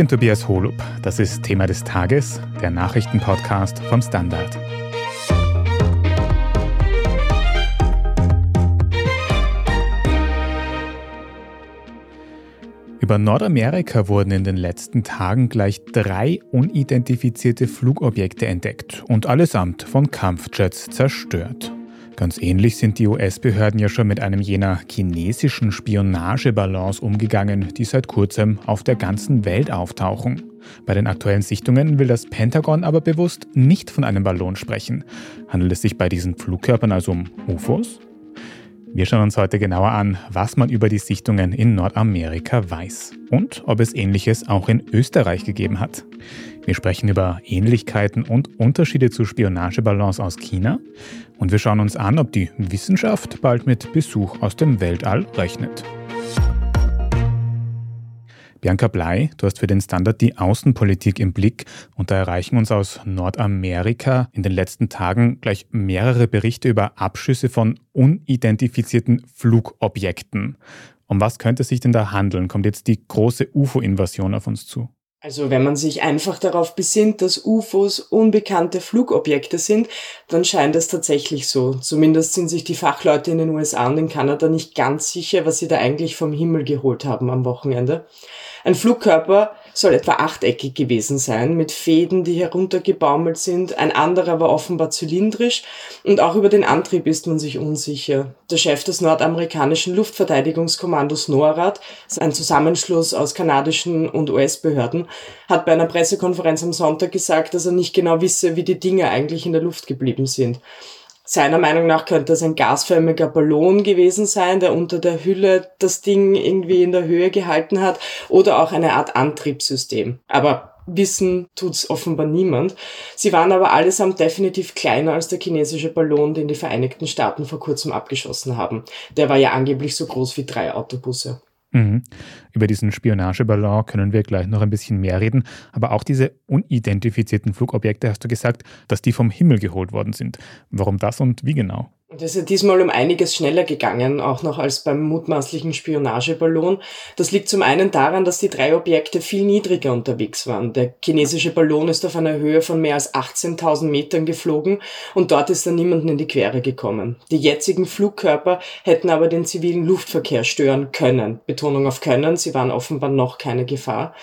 bin Tobias Holub. Das ist Thema des Tages, der Nachrichtenpodcast vom Standard. Über Nordamerika wurden in den letzten Tagen gleich drei unidentifizierte Flugobjekte entdeckt und allesamt von Kampfjets zerstört. Ganz ähnlich sind die US-Behörden ja schon mit einem jener chinesischen Spionageballons umgegangen, die seit kurzem auf der ganzen Welt auftauchen. Bei den aktuellen Sichtungen will das Pentagon aber bewusst nicht von einem Ballon sprechen. Handelt es sich bei diesen Flugkörpern also um UFOs? Wir schauen uns heute genauer an, was man über die Sichtungen in Nordamerika weiß und ob es ähnliches auch in Österreich gegeben hat. Wir sprechen über Ähnlichkeiten und Unterschiede zu Spionageballons aus China und wir schauen uns an, ob die Wissenschaft bald mit Besuch aus dem Weltall rechnet. Bianca Blei, du hast für den Standard die Außenpolitik im Blick und da erreichen uns aus Nordamerika in den letzten Tagen gleich mehrere Berichte über Abschüsse von unidentifizierten Flugobjekten. Um was könnte es sich denn da handeln? Kommt jetzt die große UFO-Invasion auf uns zu? Also wenn man sich einfach darauf besinnt, dass UFOs unbekannte Flugobjekte sind, dann scheint es tatsächlich so. Zumindest sind sich die Fachleute in den USA und in Kanada nicht ganz sicher, was sie da eigentlich vom Himmel geholt haben am Wochenende. Ein Flugkörper soll etwa achteckig gewesen sein, mit Fäden, die heruntergebaumelt sind. Ein anderer war offenbar zylindrisch und auch über den Antrieb ist man sich unsicher. Der Chef des nordamerikanischen Luftverteidigungskommandos NORAD, ein Zusammenschluss aus kanadischen und US-Behörden, hat bei einer Pressekonferenz am Sonntag gesagt, dass er nicht genau wisse, wie die Dinge eigentlich in der Luft geblieben sind. Seiner Meinung nach könnte es ein gasförmiger Ballon gewesen sein, der unter der Hülle das Ding irgendwie in der Höhe gehalten hat oder auch eine Art Antriebssystem. Aber wissen tut's offenbar niemand. Sie waren aber allesamt definitiv kleiner als der chinesische Ballon, den die Vereinigten Staaten vor kurzem abgeschossen haben. Der war ja angeblich so groß wie drei Autobusse. Mhm. Über diesen Spionageballon können wir gleich noch ein bisschen mehr reden. Aber auch diese unidentifizierten Flugobjekte hast du gesagt, dass die vom Himmel geholt worden sind. Warum das und wie genau? Und es ist diesmal um einiges schneller gegangen, auch noch als beim mutmaßlichen Spionageballon. Das liegt zum einen daran, dass die drei Objekte viel niedriger unterwegs waren. Der chinesische Ballon ist auf einer Höhe von mehr als 18.000 Metern geflogen und dort ist er niemanden in die Quere gekommen. Die jetzigen Flugkörper hätten aber den zivilen Luftverkehr stören können. Betonung auf können, sie waren offenbar noch keine Gefahr.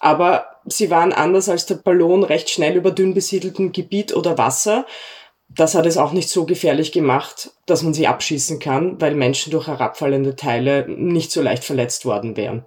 Aber sie waren anders als der Ballon recht schnell über dünn besiedeltem Gebiet oder Wasser das hat es auch nicht so gefährlich gemacht, dass man sie abschießen kann, weil Menschen durch herabfallende Teile nicht so leicht verletzt worden wären.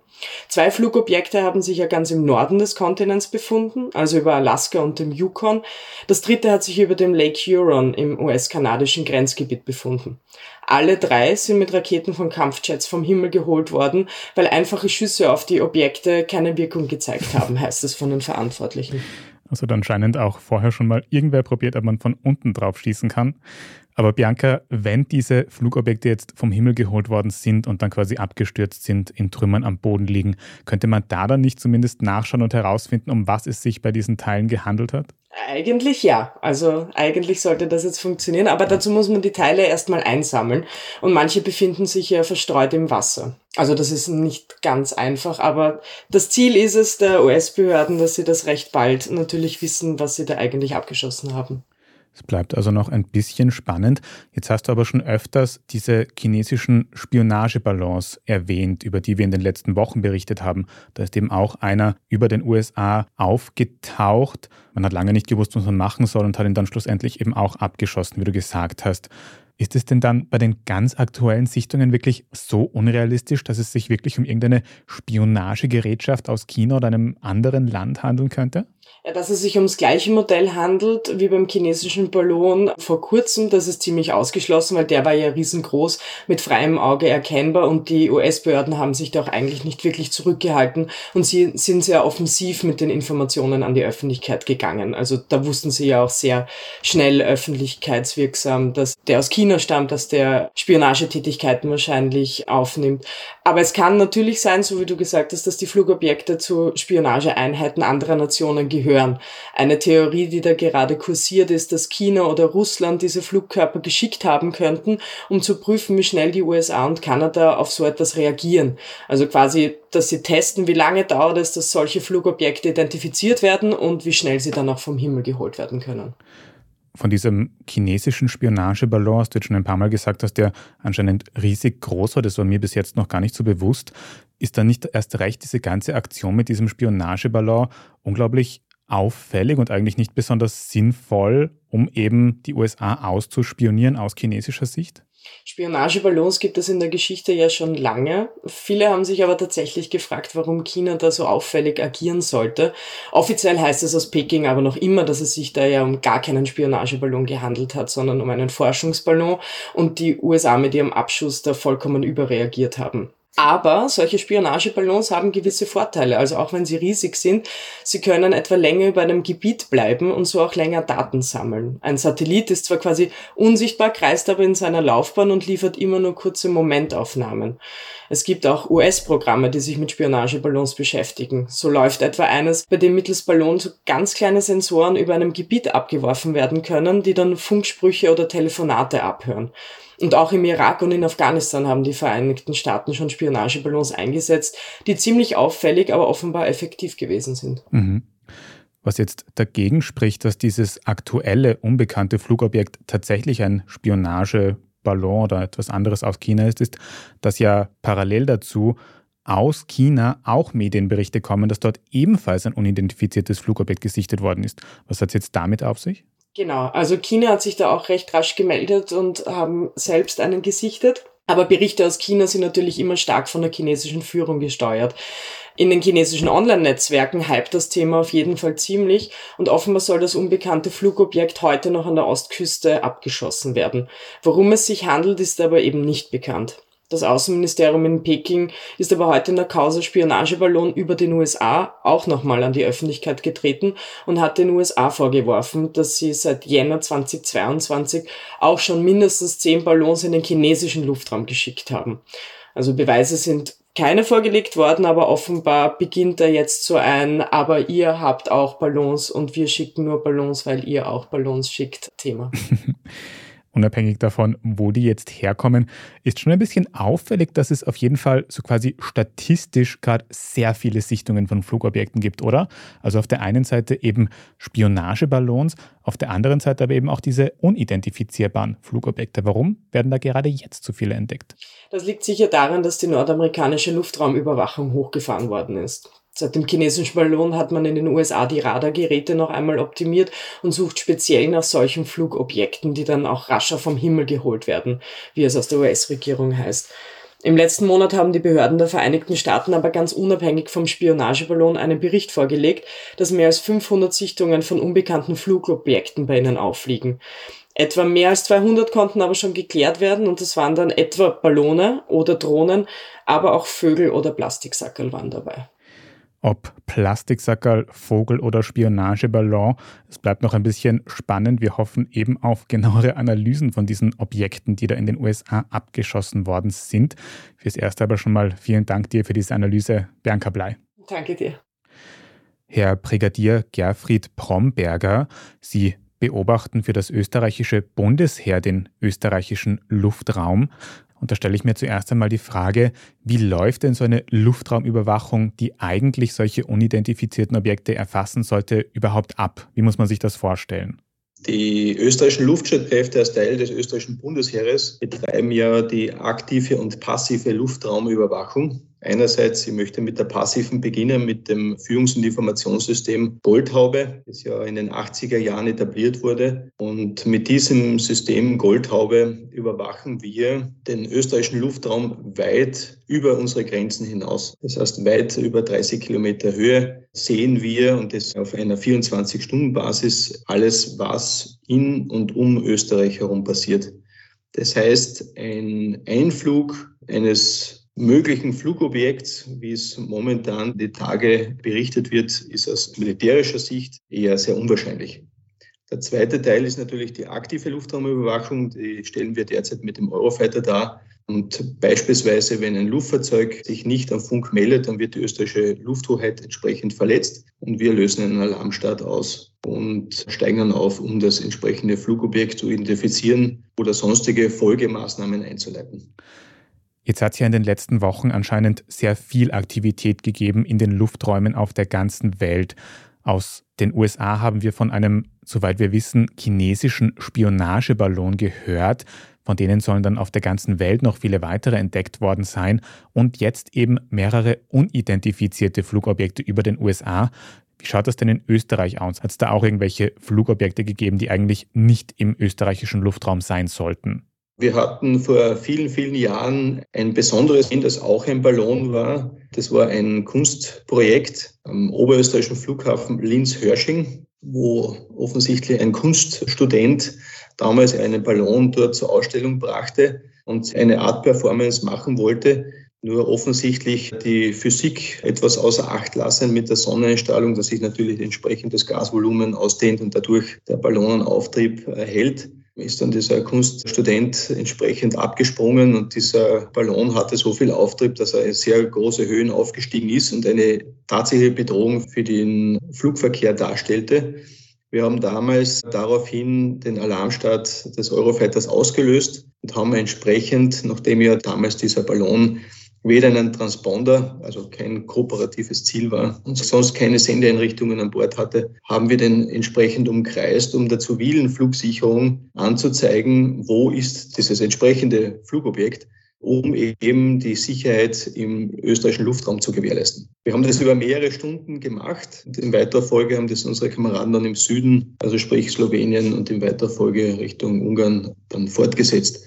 Zwei Flugobjekte haben sich ja ganz im Norden des Kontinents befunden, also über Alaska und dem Yukon. Das dritte hat sich über dem Lake Huron im US-kanadischen Grenzgebiet befunden. Alle drei sind mit Raketen von Kampfjets vom Himmel geholt worden, weil einfache Schüsse auf die Objekte keine Wirkung gezeigt haben, heißt es von den Verantwortlichen. Also dann scheinend auch vorher schon mal irgendwer probiert, ob man von unten drauf schießen kann. Aber Bianca, wenn diese Flugobjekte jetzt vom Himmel geholt worden sind und dann quasi abgestürzt sind, in Trümmern am Boden liegen, könnte man da dann nicht zumindest nachschauen und herausfinden, um was es sich bei diesen Teilen gehandelt hat? Eigentlich ja. Also eigentlich sollte das jetzt funktionieren, aber dazu muss man die Teile erstmal einsammeln und manche befinden sich ja verstreut im Wasser. Also das ist nicht ganz einfach, aber das Ziel ist es der US-Behörden, dass sie das recht bald natürlich wissen, was sie da eigentlich abgeschossen haben. Es bleibt also noch ein bisschen spannend. Jetzt hast du aber schon öfters diese chinesischen Spionageballons erwähnt, über die wir in den letzten Wochen berichtet haben. Da ist eben auch einer über den USA aufgetaucht. Man hat lange nicht gewusst, was man machen soll und hat ihn dann schlussendlich eben auch abgeschossen, wie du gesagt hast. Ist es denn dann bei den ganz aktuellen Sichtungen wirklich so unrealistisch, dass es sich wirklich um irgendeine Spionagegerätschaft aus China oder einem anderen Land handeln könnte? Ja, dass es sich ums gleiche Modell handelt wie beim chinesischen Ballon vor kurzem, das ist ziemlich ausgeschlossen, weil der war ja riesengroß, mit freiem Auge erkennbar und die US-Behörden haben sich da auch eigentlich nicht wirklich zurückgehalten und sie sind sehr offensiv mit den Informationen an die Öffentlichkeit gegangen. Also da wussten sie ja auch sehr schnell öffentlichkeitswirksam, dass der aus China stammt, dass der Spionagetätigkeiten wahrscheinlich aufnimmt. Aber es kann natürlich sein, so wie du gesagt hast, dass die Flugobjekte zu Spionageeinheiten anderer Nationen gehören. Eine Theorie, die da gerade kursiert, ist, dass China oder Russland diese Flugkörper geschickt haben könnten, um zu prüfen, wie schnell die USA und Kanada auf so etwas reagieren. Also quasi, dass sie testen, wie lange dauert es, dass solche Flugobjekte identifiziert werden und wie schnell sie dann auch vom Himmel geholt werden können. Von diesem chinesischen Spionageballon hast du jetzt schon ein paar Mal gesagt, dass der anscheinend riesig groß war. Das war mir bis jetzt noch gar nicht so bewusst. Ist dann nicht erst recht diese ganze Aktion mit diesem Spionageballon unglaublich auffällig und eigentlich nicht besonders sinnvoll, um eben die USA auszuspionieren aus chinesischer Sicht? Spionageballons gibt es in der Geschichte ja schon lange. Viele haben sich aber tatsächlich gefragt, warum China da so auffällig agieren sollte. Offiziell heißt es aus Peking aber noch immer, dass es sich da ja um gar keinen Spionageballon gehandelt hat, sondern um einen Forschungsballon und die USA mit ihrem Abschuss da vollkommen überreagiert haben. Aber solche Spionageballons haben gewisse Vorteile. Also auch wenn sie riesig sind, sie können etwa länger über einem Gebiet bleiben und so auch länger Daten sammeln. Ein Satellit ist zwar quasi unsichtbar, kreist aber in seiner Laufbahn und liefert immer nur kurze Momentaufnahmen. Es gibt auch US-Programme, die sich mit Spionageballons beschäftigen. So läuft etwa eines, bei dem mittels Ballon so ganz kleine Sensoren über einem Gebiet abgeworfen werden können, die dann Funksprüche oder Telefonate abhören. Und auch im Irak und in Afghanistan haben die Vereinigten Staaten schon Spionageballons eingesetzt, die ziemlich auffällig, aber offenbar effektiv gewesen sind. Mhm. Was jetzt dagegen spricht, dass dieses aktuelle unbekannte Flugobjekt tatsächlich ein Spionageballon oder etwas anderes aus China ist, ist, dass ja parallel dazu aus China auch Medienberichte kommen, dass dort ebenfalls ein unidentifiziertes Flugobjekt gesichtet worden ist. Was hat es jetzt damit auf sich? Genau, also China hat sich da auch recht rasch gemeldet und haben selbst einen gesichtet. Aber Berichte aus China sind natürlich immer stark von der chinesischen Führung gesteuert. In den chinesischen Online-Netzwerken hypt das Thema auf jeden Fall ziemlich und offenbar soll das unbekannte Flugobjekt heute noch an der Ostküste abgeschossen werden. Worum es sich handelt, ist aber eben nicht bekannt. Das Außenministerium in Peking ist aber heute in der Causa Spionageballon über den USA auch nochmal an die Öffentlichkeit getreten und hat den USA vorgeworfen, dass sie seit Jänner 2022 auch schon mindestens zehn Ballons in den chinesischen Luftraum geschickt haben. Also Beweise sind keine vorgelegt worden, aber offenbar beginnt da jetzt so ein, aber ihr habt auch Ballons und wir schicken nur Ballons, weil ihr auch Ballons schickt, Thema. unabhängig davon, wo die jetzt herkommen, ist schon ein bisschen auffällig, dass es auf jeden Fall so quasi statistisch gerade sehr viele Sichtungen von Flugobjekten gibt, oder? Also auf der einen Seite eben Spionageballons, auf der anderen Seite aber eben auch diese unidentifizierbaren Flugobjekte. Warum werden da gerade jetzt so viele entdeckt? Das liegt sicher daran, dass die nordamerikanische Luftraumüberwachung hochgefahren worden ist. Seit dem chinesischen Ballon hat man in den USA die Radargeräte noch einmal optimiert und sucht speziell nach solchen Flugobjekten, die dann auch rascher vom Himmel geholt werden, wie es aus der US-Regierung heißt. Im letzten Monat haben die Behörden der Vereinigten Staaten aber ganz unabhängig vom Spionageballon einen Bericht vorgelegt, dass mehr als 500 Sichtungen von unbekannten Flugobjekten bei ihnen auffliegen. Etwa mehr als 200 konnten aber schon geklärt werden und das waren dann etwa Ballone oder Drohnen, aber auch Vögel oder Plastiksackerl waren dabei ob Plastiksackerl, Vogel oder Spionageballon. Es bleibt noch ein bisschen spannend. Wir hoffen eben auf genauere Analysen von diesen Objekten, die da in den USA abgeschossen worden sind. Fürs Erste aber schon mal vielen Dank dir für diese Analyse, Bianca Blei. Danke dir. Herr Brigadier Gerfried Bromberger, Sie beobachten für das österreichische Bundesheer den österreichischen Luftraum. Und da stelle ich mir zuerst einmal die Frage, wie läuft denn so eine Luftraumüberwachung, die eigentlich solche unidentifizierten Objekte erfassen sollte, überhaupt ab? Wie muss man sich das vorstellen? Die österreichischen Luftstreitkräfte als Teil des österreichischen Bundesheeres betreiben ja die aktive und passive Luftraumüberwachung. Einerseits, ich möchte mit der passiven beginnen, mit dem Führungs- und Informationssystem Goldhaube, das ja in den 80er Jahren etabliert wurde. Und mit diesem System Goldhaube überwachen wir den österreichischen Luftraum weit über unsere Grenzen hinaus. Das heißt, weit über 30 Kilometer Höhe sehen wir, und das auf einer 24-Stunden-Basis, alles, was in und um Österreich herum passiert. Das heißt, ein Einflug eines möglichen Flugobjekts, wie es momentan die Tage berichtet wird, ist aus militärischer Sicht eher sehr unwahrscheinlich. Der zweite Teil ist natürlich die aktive Luftraumüberwachung. Die stellen wir derzeit mit dem Eurofighter dar. Und beispielsweise, wenn ein Luftfahrzeug sich nicht am Funk meldet, dann wird die österreichische Lufthoheit entsprechend verletzt und wir lösen einen Alarmstart aus und steigen dann auf, um das entsprechende Flugobjekt zu identifizieren oder sonstige Folgemaßnahmen einzuleiten. Jetzt hat es ja in den letzten Wochen anscheinend sehr viel Aktivität gegeben in den Lufträumen auf der ganzen Welt. Aus den USA haben wir von einem, soweit wir wissen, chinesischen Spionageballon gehört. Von denen sollen dann auf der ganzen Welt noch viele weitere entdeckt worden sein. Und jetzt eben mehrere unidentifizierte Flugobjekte über den USA. Wie schaut das denn in Österreich aus? Hat es da auch irgendwelche Flugobjekte gegeben, die eigentlich nicht im österreichischen Luftraum sein sollten? Wir hatten vor vielen, vielen Jahren ein besonderes das auch ein Ballon war. Das war ein Kunstprojekt am oberösterreichischen Flughafen Linz-Hörsching, wo offensichtlich ein Kunststudent damals einen Ballon dort zur Ausstellung brachte und eine Art Performance machen wollte. Nur offensichtlich die Physik etwas außer Acht lassen mit der Sonneneinstrahlung, dass sich natürlich entsprechend das Gasvolumen ausdehnt und dadurch der Ballonenauftrieb erhält ist dann dieser Kunststudent entsprechend abgesprungen und dieser Ballon hatte so viel Auftrieb, dass er in sehr große Höhen aufgestiegen ist und eine tatsächliche Bedrohung für den Flugverkehr darstellte. Wir haben damals daraufhin den Alarmstart des Eurofighters ausgelöst und haben entsprechend, nachdem ja damals dieser Ballon weder einen Transponder, also kein kooperatives Ziel war und sonst keine Sendeeinrichtungen an Bord hatte, haben wir den entsprechend umkreist, um der zivilen Flugsicherung anzuzeigen, wo ist dieses entsprechende Flugobjekt, um eben die Sicherheit im österreichischen Luftraum zu gewährleisten. Wir haben das über mehrere Stunden gemacht. Und in weiterer Folge haben das unsere Kameraden dann im Süden, also sprich Slowenien und in weiterer Folge Richtung Ungarn dann fortgesetzt.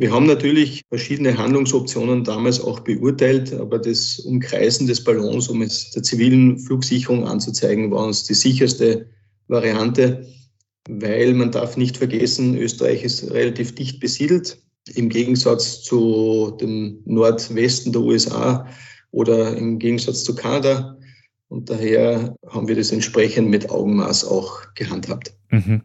Wir haben natürlich verschiedene Handlungsoptionen damals auch beurteilt, aber das Umkreisen des Ballons, um es der zivilen Flugsicherung anzuzeigen, war uns die sicherste Variante, weil man darf nicht vergessen, Österreich ist relativ dicht besiedelt, im Gegensatz zu dem Nordwesten der USA oder im Gegensatz zu Kanada. Und daher haben wir das entsprechend mit Augenmaß auch gehandhabt. Mhm.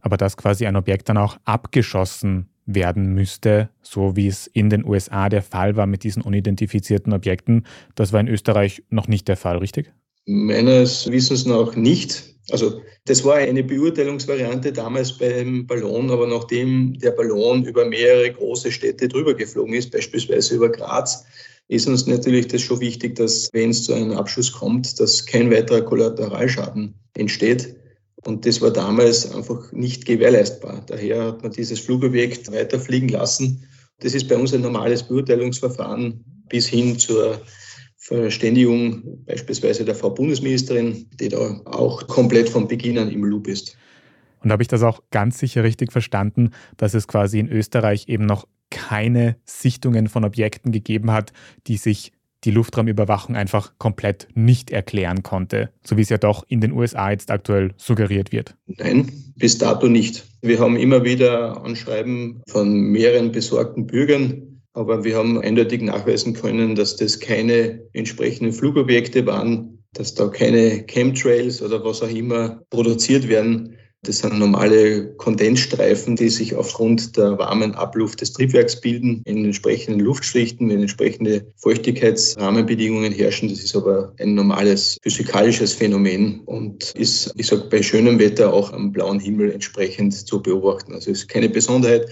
Aber dass quasi ein Objekt dann auch abgeschossen werden müsste, so wie es in den USA der Fall war mit diesen unidentifizierten Objekten. Das war in Österreich noch nicht der Fall, richtig? Meines Wissens nach nicht. Also das war eine Beurteilungsvariante damals beim Ballon, aber nachdem der Ballon über mehrere große Städte drüber geflogen ist, beispielsweise über Graz, ist uns natürlich das schon wichtig, dass wenn es zu einem Abschuss kommt, dass kein weiterer Kollateralschaden entsteht. Und das war damals einfach nicht gewährleistbar. Daher hat man dieses Flugobjekt weiterfliegen lassen. Das ist bei uns ein normales Beurteilungsverfahren bis hin zur Verständigung beispielsweise der Frau Bundesministerin, die da auch komplett von Beginn an im Loop ist. Und habe ich das auch ganz sicher richtig verstanden, dass es quasi in Österreich eben noch keine Sichtungen von Objekten gegeben hat, die sich die Luftraumüberwachung einfach komplett nicht erklären konnte, so wie es ja doch in den USA jetzt aktuell suggeriert wird? Nein, bis dato nicht. Wir haben immer wieder Anschreiben von mehreren besorgten Bürgern, aber wir haben eindeutig nachweisen können, dass das keine entsprechenden Flugobjekte waren, dass da keine Chemtrails oder was auch immer produziert werden, das sind normale Kondensstreifen, die sich aufgrund der warmen Abluft des Triebwerks bilden in entsprechenden Luftschichten, wenn entsprechende Feuchtigkeitsrahmenbedingungen herrschen. Das ist aber ein normales physikalisches Phänomen und ist, ich sage, bei schönem Wetter auch am blauen Himmel entsprechend zu beobachten. Also ist keine Besonderheit.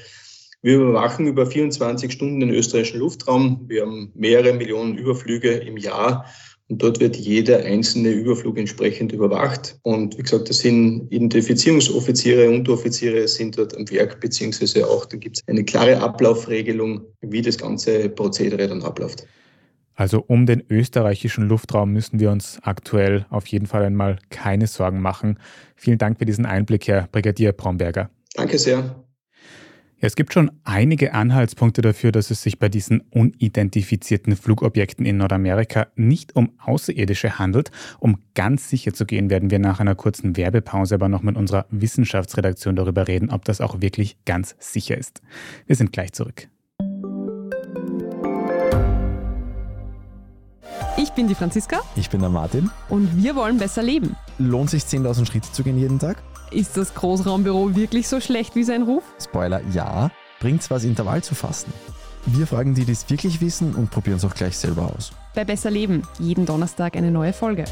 Wir überwachen über 24 Stunden den österreichischen Luftraum. Wir haben mehrere Millionen Überflüge im Jahr und dort wird jeder einzelne Überflug entsprechend überwacht. Und wie gesagt, das sind Identifizierungsoffiziere, Unteroffiziere sind dort am Werk, beziehungsweise auch, da gibt es eine klare Ablaufregelung, wie das ganze Prozedere dann abläuft. Also um den österreichischen Luftraum müssen wir uns aktuell auf jeden Fall einmal keine Sorgen machen. Vielen Dank für diesen Einblick, Herr Brigadier Bromberger. Danke sehr. Ja, es gibt schon einige Anhaltspunkte dafür, dass es sich bei diesen unidentifizierten Flugobjekten in Nordamerika nicht um Außerirdische handelt. Um ganz sicher zu gehen, werden wir nach einer kurzen Werbepause aber noch mit unserer Wissenschaftsredaktion darüber reden, ob das auch wirklich ganz sicher ist. Wir sind gleich zurück. Ich bin die Franziska. Ich bin der Martin. Und wir wollen besser leben. Lohnt sich 10.000 Schritte zu gehen jeden Tag? Ist das Großraumbüro wirklich so schlecht wie sein Ruf? Spoiler, ja. Bringt's was, Intervall zu fassen? Wir fragen die, die es wirklich wissen und probieren es auch gleich selber aus. Bei Besser Leben, jeden Donnerstag eine neue Folge.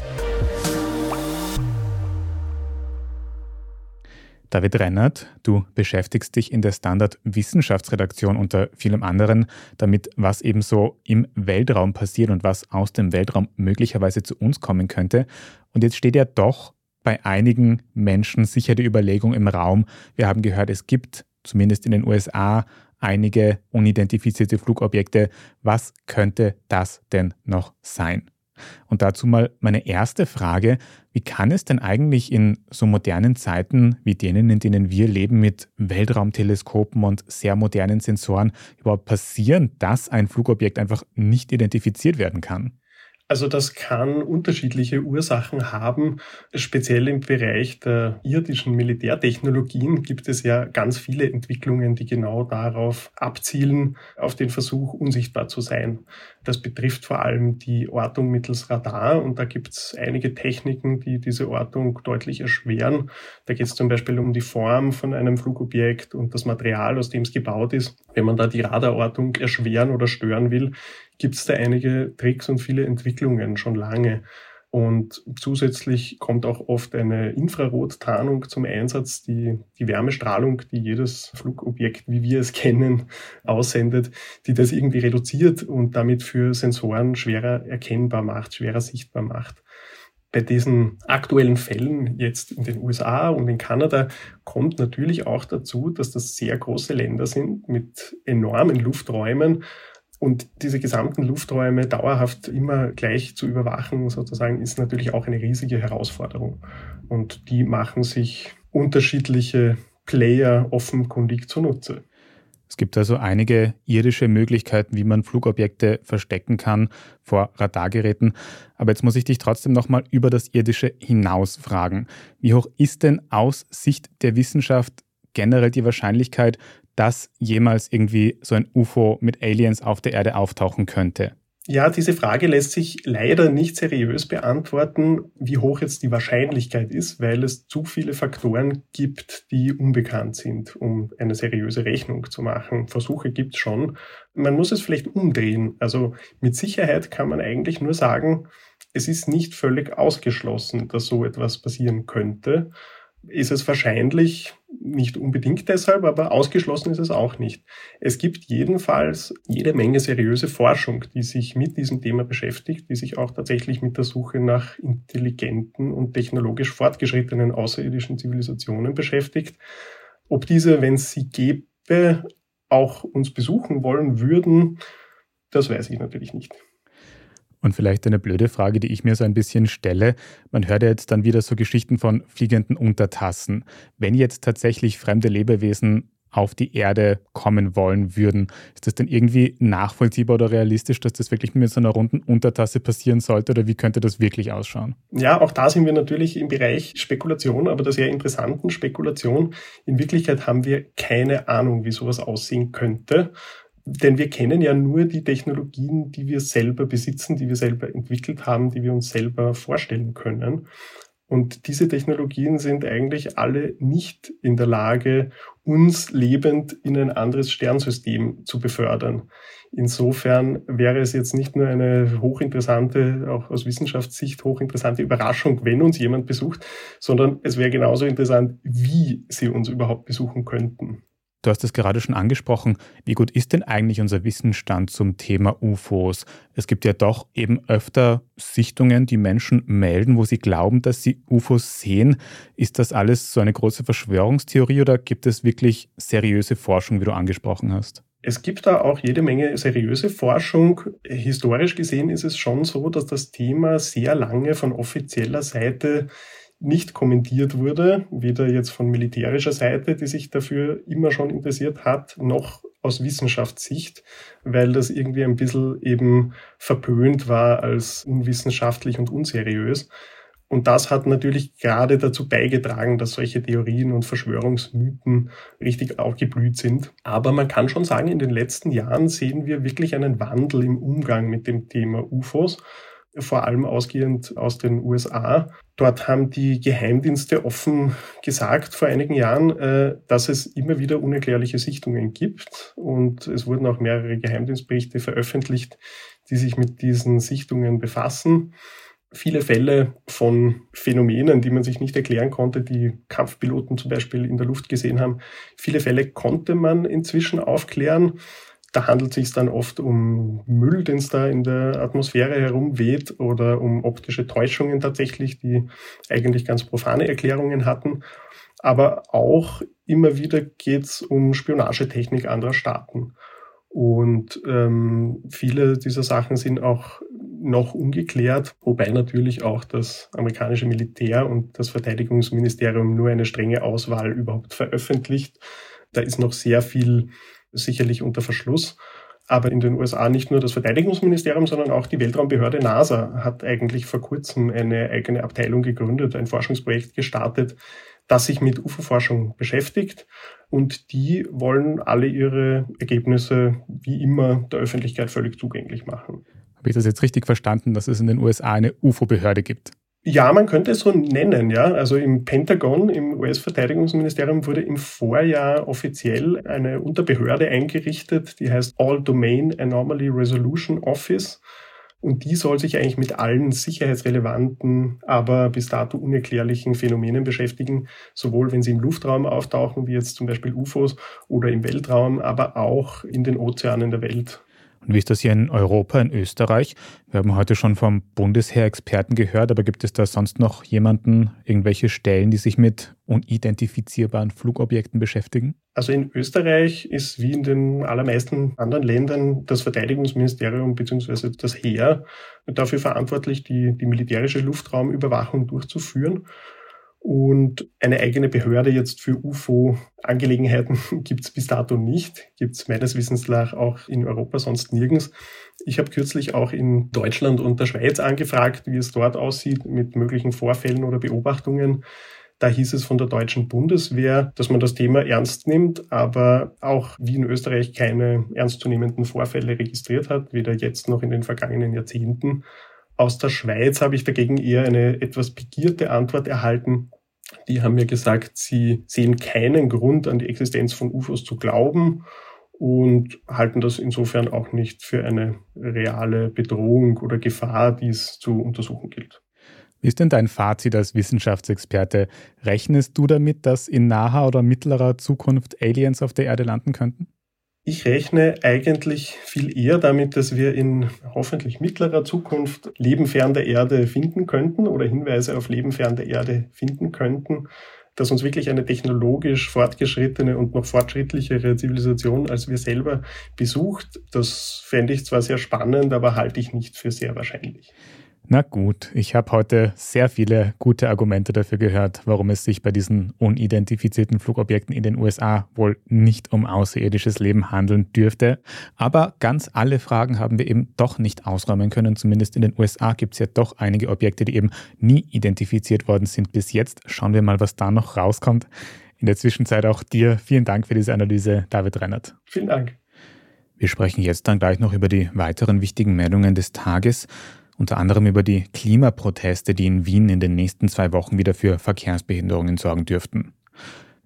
David Rennert, du beschäftigst dich in der Standard Wissenschaftsredaktion unter vielem anderen damit, was eben so im Weltraum passiert und was aus dem Weltraum möglicherweise zu uns kommen könnte. Und jetzt steht ja doch bei einigen Menschen sicher die Überlegung im Raum, wir haben gehört, es gibt zumindest in den USA einige unidentifizierte Flugobjekte. Was könnte das denn noch sein? Und dazu mal meine erste Frage. Wie kann es denn eigentlich in so modernen Zeiten wie denen, in denen wir leben, mit Weltraumteleskopen und sehr modernen Sensoren überhaupt passieren, dass ein Flugobjekt einfach nicht identifiziert werden kann? Also das kann unterschiedliche Ursachen haben. Speziell im Bereich der irdischen Militärtechnologien gibt es ja ganz viele Entwicklungen, die genau darauf abzielen, auf den Versuch, unsichtbar zu sein. Das betrifft vor allem die Ortung mittels Radar und da gibt es einige Techniken, die diese Ortung deutlich erschweren. Da geht es zum Beispiel um die Form von einem Flugobjekt und das Material, aus dem es gebaut ist. Wenn man da die Radarortung erschweren oder stören will, gibt es da einige Tricks und viele Entwicklungen schon lange. Und zusätzlich kommt auch oft eine Infrarottarnung zum Einsatz, die die Wärmestrahlung, die jedes Flugobjekt, wie wir es kennen, aussendet, die das irgendwie reduziert und damit für Sensoren schwerer erkennbar macht, schwerer sichtbar macht. Bei diesen aktuellen Fällen jetzt in den USA und in Kanada kommt natürlich auch dazu, dass das sehr große Länder sind mit enormen Lufträumen und diese gesamten Lufträume dauerhaft immer gleich zu überwachen, sozusagen, ist natürlich auch eine riesige Herausforderung. Und die machen sich unterschiedliche Player offenkundig zunutze. Es gibt also einige irdische Möglichkeiten, wie man Flugobjekte verstecken kann vor Radargeräten. Aber jetzt muss ich dich trotzdem nochmal über das Irdische hinaus fragen. Wie hoch ist denn aus Sicht der Wissenschaft generell die Wahrscheinlichkeit, dass jemals irgendwie so ein UFO mit Aliens auf der Erde auftauchen könnte? Ja, diese Frage lässt sich leider nicht seriös beantworten, wie hoch jetzt die Wahrscheinlichkeit ist, weil es zu viele Faktoren gibt, die unbekannt sind, um eine seriöse Rechnung zu machen. Versuche gibt es schon. Man muss es vielleicht umdrehen. Also mit Sicherheit kann man eigentlich nur sagen, es ist nicht völlig ausgeschlossen, dass so etwas passieren könnte ist es wahrscheinlich, nicht unbedingt deshalb, aber ausgeschlossen ist es auch nicht. Es gibt jedenfalls jede Menge seriöse Forschung, die sich mit diesem Thema beschäftigt, die sich auch tatsächlich mit der Suche nach intelligenten und technologisch fortgeschrittenen außerirdischen Zivilisationen beschäftigt. Ob diese, wenn es sie gäbe, auch uns besuchen wollen würden, das weiß ich natürlich nicht. Und vielleicht eine blöde Frage, die ich mir so ein bisschen stelle. Man hört ja jetzt dann wieder so Geschichten von fliegenden Untertassen. Wenn jetzt tatsächlich fremde Lebewesen auf die Erde kommen wollen würden. Ist das denn irgendwie nachvollziehbar oder realistisch, dass das wirklich mit so einer runden Untertasse passieren sollte oder wie könnte das wirklich ausschauen? Ja, auch da sind wir natürlich im Bereich Spekulation, aber der sehr interessanten Spekulation. In Wirklichkeit haben wir keine Ahnung, wie sowas aussehen könnte. Denn wir kennen ja nur die Technologien, die wir selber besitzen, die wir selber entwickelt haben, die wir uns selber vorstellen können. Und diese Technologien sind eigentlich alle nicht in der Lage, uns lebend in ein anderes Sternsystem zu befördern. Insofern wäre es jetzt nicht nur eine hochinteressante, auch aus Wissenschaftssicht hochinteressante Überraschung, wenn uns jemand besucht, sondern es wäre genauso interessant, wie sie uns überhaupt besuchen könnten. Du hast es gerade schon angesprochen. Wie gut ist denn eigentlich unser Wissensstand zum Thema UFOs? Es gibt ja doch eben öfter Sichtungen, die Menschen melden, wo sie glauben, dass sie UFOs sehen. Ist das alles so eine große Verschwörungstheorie oder gibt es wirklich seriöse Forschung, wie du angesprochen hast? Es gibt da auch jede Menge seriöse Forschung. Historisch gesehen ist es schon so, dass das Thema sehr lange von offizieller Seite nicht kommentiert wurde, weder jetzt von militärischer Seite, die sich dafür immer schon interessiert hat, noch aus Wissenschaftssicht, weil das irgendwie ein bisschen eben verpönt war als unwissenschaftlich und unseriös. Und das hat natürlich gerade dazu beigetragen, dass solche Theorien und Verschwörungsmythen richtig aufgeblüht sind. Aber man kann schon sagen, in den letzten Jahren sehen wir wirklich einen Wandel im Umgang mit dem Thema UFOs vor allem ausgehend aus den USA. Dort haben die Geheimdienste offen gesagt vor einigen Jahren, äh, dass es immer wieder unerklärliche Sichtungen gibt. Und es wurden auch mehrere Geheimdienstberichte veröffentlicht, die sich mit diesen Sichtungen befassen. Viele Fälle von Phänomenen, die man sich nicht erklären konnte, die Kampfpiloten zum Beispiel in der Luft gesehen haben, viele Fälle konnte man inzwischen aufklären. Da handelt es sich dann oft um Müll, den es da in der Atmosphäre herumweht oder um optische Täuschungen tatsächlich, die eigentlich ganz profane Erklärungen hatten. Aber auch immer wieder geht es um Spionagetechnik anderer Staaten. Und ähm, viele dieser Sachen sind auch noch ungeklärt, wobei natürlich auch das amerikanische Militär und das Verteidigungsministerium nur eine strenge Auswahl überhaupt veröffentlicht. Da ist noch sehr viel sicherlich unter Verschluss. Aber in den USA nicht nur das Verteidigungsministerium, sondern auch die Weltraumbehörde NASA hat eigentlich vor kurzem eine eigene Abteilung gegründet, ein Forschungsprojekt gestartet, das sich mit UFO-Forschung beschäftigt. Und die wollen alle ihre Ergebnisse wie immer der Öffentlichkeit völlig zugänglich machen. Habe ich das jetzt richtig verstanden, dass es in den USA eine UFO-Behörde gibt? Ja, man könnte es so nennen, ja. Also im Pentagon, im US-Verteidigungsministerium wurde im Vorjahr offiziell eine Unterbehörde eingerichtet, die heißt All Domain Anomaly Resolution Office. Und die soll sich eigentlich mit allen sicherheitsrelevanten, aber bis dato unerklärlichen Phänomenen beschäftigen, sowohl wenn sie im Luftraum auftauchen, wie jetzt zum Beispiel UFOs, oder im Weltraum, aber auch in den Ozeanen der Welt. Und wie ist das hier in Europa, in Österreich? Wir haben heute schon vom Bundesheer Experten gehört, aber gibt es da sonst noch jemanden, irgendwelche Stellen, die sich mit unidentifizierbaren Flugobjekten beschäftigen? Also in Österreich ist wie in den allermeisten anderen Ländern das Verteidigungsministerium bzw. das Heer dafür verantwortlich, die, die militärische Luftraumüberwachung durchzuführen. Und eine eigene Behörde jetzt für UFO-Angelegenheiten gibt es bis dato nicht. Gibt es meines Wissens nach auch in Europa sonst nirgends. Ich habe kürzlich auch in Deutschland und der Schweiz angefragt, wie es dort aussieht mit möglichen Vorfällen oder Beobachtungen. Da hieß es von der deutschen Bundeswehr, dass man das Thema ernst nimmt, aber auch wie in Österreich keine ernstzunehmenden Vorfälle registriert hat, weder jetzt noch in den vergangenen Jahrzehnten. Aus der Schweiz habe ich dagegen eher eine etwas begierte Antwort erhalten. Die haben mir gesagt, sie sehen keinen Grund an die Existenz von UFOs zu glauben und halten das insofern auch nicht für eine reale Bedrohung oder Gefahr, die es zu untersuchen gilt. Wie ist denn dein Fazit als Wissenschaftsexperte? Rechnest du damit, dass in naher oder mittlerer Zukunft Aliens auf der Erde landen könnten? Ich rechne eigentlich viel eher damit, dass wir in hoffentlich mittlerer Zukunft Leben fern der Erde finden könnten oder Hinweise auf Leben fern der Erde finden könnten, dass uns wirklich eine technologisch fortgeschrittene und noch fortschrittlichere Zivilisation als wir selber besucht. Das fände ich zwar sehr spannend, aber halte ich nicht für sehr wahrscheinlich. Na gut, ich habe heute sehr viele gute Argumente dafür gehört, warum es sich bei diesen unidentifizierten Flugobjekten in den USA wohl nicht um außerirdisches Leben handeln dürfte. Aber ganz alle Fragen haben wir eben doch nicht ausräumen können. Zumindest in den USA gibt es ja doch einige Objekte, die eben nie identifiziert worden sind bis jetzt. Schauen wir mal, was da noch rauskommt. In der Zwischenzeit auch dir vielen Dank für diese Analyse, David Rennert. Vielen Dank. Wir sprechen jetzt dann gleich noch über die weiteren wichtigen Meldungen des Tages unter anderem über die Klimaproteste, die in Wien in den nächsten zwei Wochen wieder für Verkehrsbehinderungen sorgen dürften.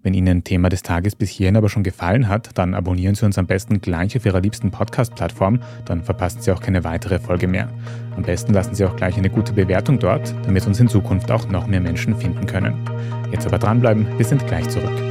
Wenn Ihnen Thema des Tages bis hierhin aber schon gefallen hat, dann abonnieren Sie uns am besten gleich auf Ihrer liebsten Podcast-Plattform, dann verpassen Sie auch keine weitere Folge mehr. Am besten lassen Sie auch gleich eine gute Bewertung dort, damit uns in Zukunft auch noch mehr Menschen finden können. Jetzt aber dranbleiben, wir sind gleich zurück.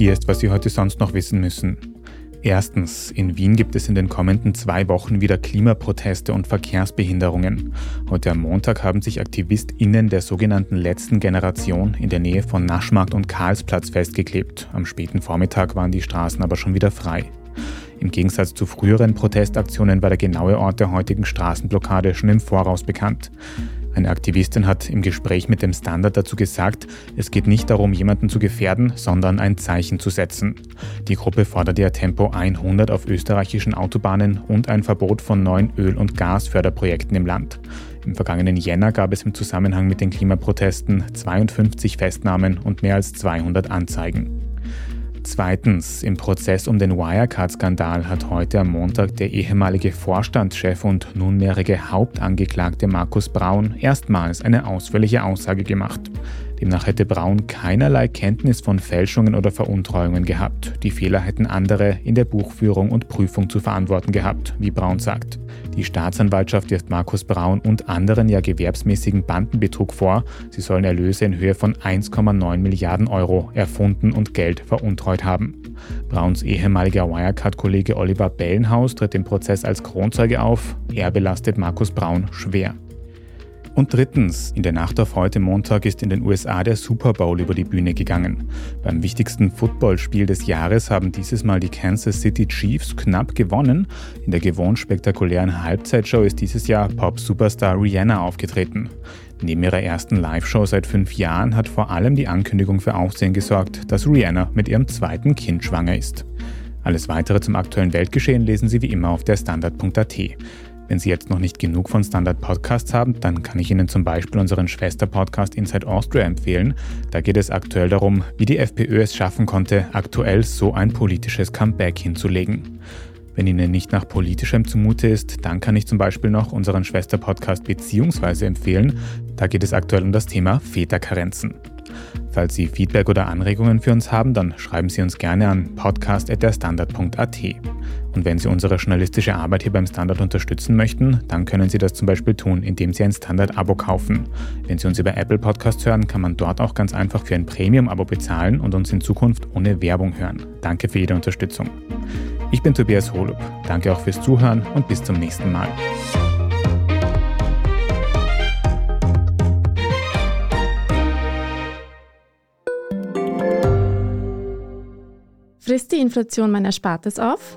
Hier ist, was Sie heute sonst noch wissen müssen. Erstens, in Wien gibt es in den kommenden zwei Wochen wieder Klimaproteste und Verkehrsbehinderungen. Heute am Montag haben sich AktivistInnen der sogenannten letzten Generation in der Nähe von Naschmarkt und Karlsplatz festgeklebt. Am späten Vormittag waren die Straßen aber schon wieder frei. Im Gegensatz zu früheren Protestaktionen war der genaue Ort der heutigen Straßenblockade schon im Voraus bekannt. Eine Aktivistin hat im Gespräch mit dem Standard dazu gesagt, es geht nicht darum, jemanden zu gefährden, sondern ein Zeichen zu setzen. Die Gruppe fordert ja Tempo 100 auf österreichischen Autobahnen und ein Verbot von neuen Öl- und Gasförderprojekten im Land. Im vergangenen Jänner gab es im Zusammenhang mit den Klimaprotesten 52 Festnahmen und mehr als 200 Anzeigen. Zweitens, im Prozess um den Wirecard-Skandal hat heute am Montag der ehemalige Vorstandschef und nunmehrige Hauptangeklagte Markus Braun erstmals eine ausführliche Aussage gemacht. Demnach hätte Braun keinerlei Kenntnis von Fälschungen oder Veruntreuungen gehabt. Die Fehler hätten andere in der Buchführung und Prüfung zu verantworten gehabt, wie Braun sagt. Die Staatsanwaltschaft wirft Markus Braun und anderen ja gewerbsmäßigen Bandenbetrug vor. Sie sollen Erlöse in Höhe von 1,9 Milliarden Euro erfunden und Geld veruntreut haben. Brauns ehemaliger Wirecard-Kollege Oliver Bellenhaus tritt im Prozess als Kronzeuge auf. Er belastet Markus Braun schwer. Und drittens, in der Nacht auf heute Montag ist in den USA der Super Bowl über die Bühne gegangen. Beim wichtigsten Footballspiel des Jahres haben dieses Mal die Kansas City Chiefs knapp gewonnen. In der gewohnt spektakulären Halbzeitshow ist dieses Jahr Pop-Superstar Rihanna aufgetreten. Neben ihrer ersten Live-Show seit fünf Jahren hat vor allem die Ankündigung für Aufsehen gesorgt, dass Rihanna mit ihrem zweiten Kind schwanger ist. Alles weitere zum aktuellen Weltgeschehen lesen Sie wie immer auf der Standard.at. Wenn Sie jetzt noch nicht genug von Standard Podcasts haben, dann kann ich Ihnen zum Beispiel unseren Schwester-Podcast Inside Austria empfehlen. Da geht es aktuell darum, wie die FPÖ es schaffen konnte, aktuell so ein politisches Comeback hinzulegen. Wenn Ihnen nicht nach politischem zumute ist, dann kann ich zum Beispiel noch unseren Schwester-Podcast Beziehungsweise empfehlen. Da geht es aktuell um das Thema Väterkarenzen. Falls Sie Feedback oder Anregungen für uns haben, dann schreiben Sie uns gerne an podcast.derstandard.at. Und wenn Sie unsere journalistische Arbeit hier beim Standard unterstützen möchten, dann können Sie das zum Beispiel tun, indem Sie ein Standard-Abo kaufen. Wenn Sie uns über Apple Podcasts hören, kann man dort auch ganz einfach für ein Premium-Abo bezahlen und uns in Zukunft ohne Werbung hören. Danke für jede Unterstützung. Ich bin Tobias Holub. Danke auch fürs Zuhören und bis zum nächsten Mal. Frisst die Inflation mein Erspartes auf?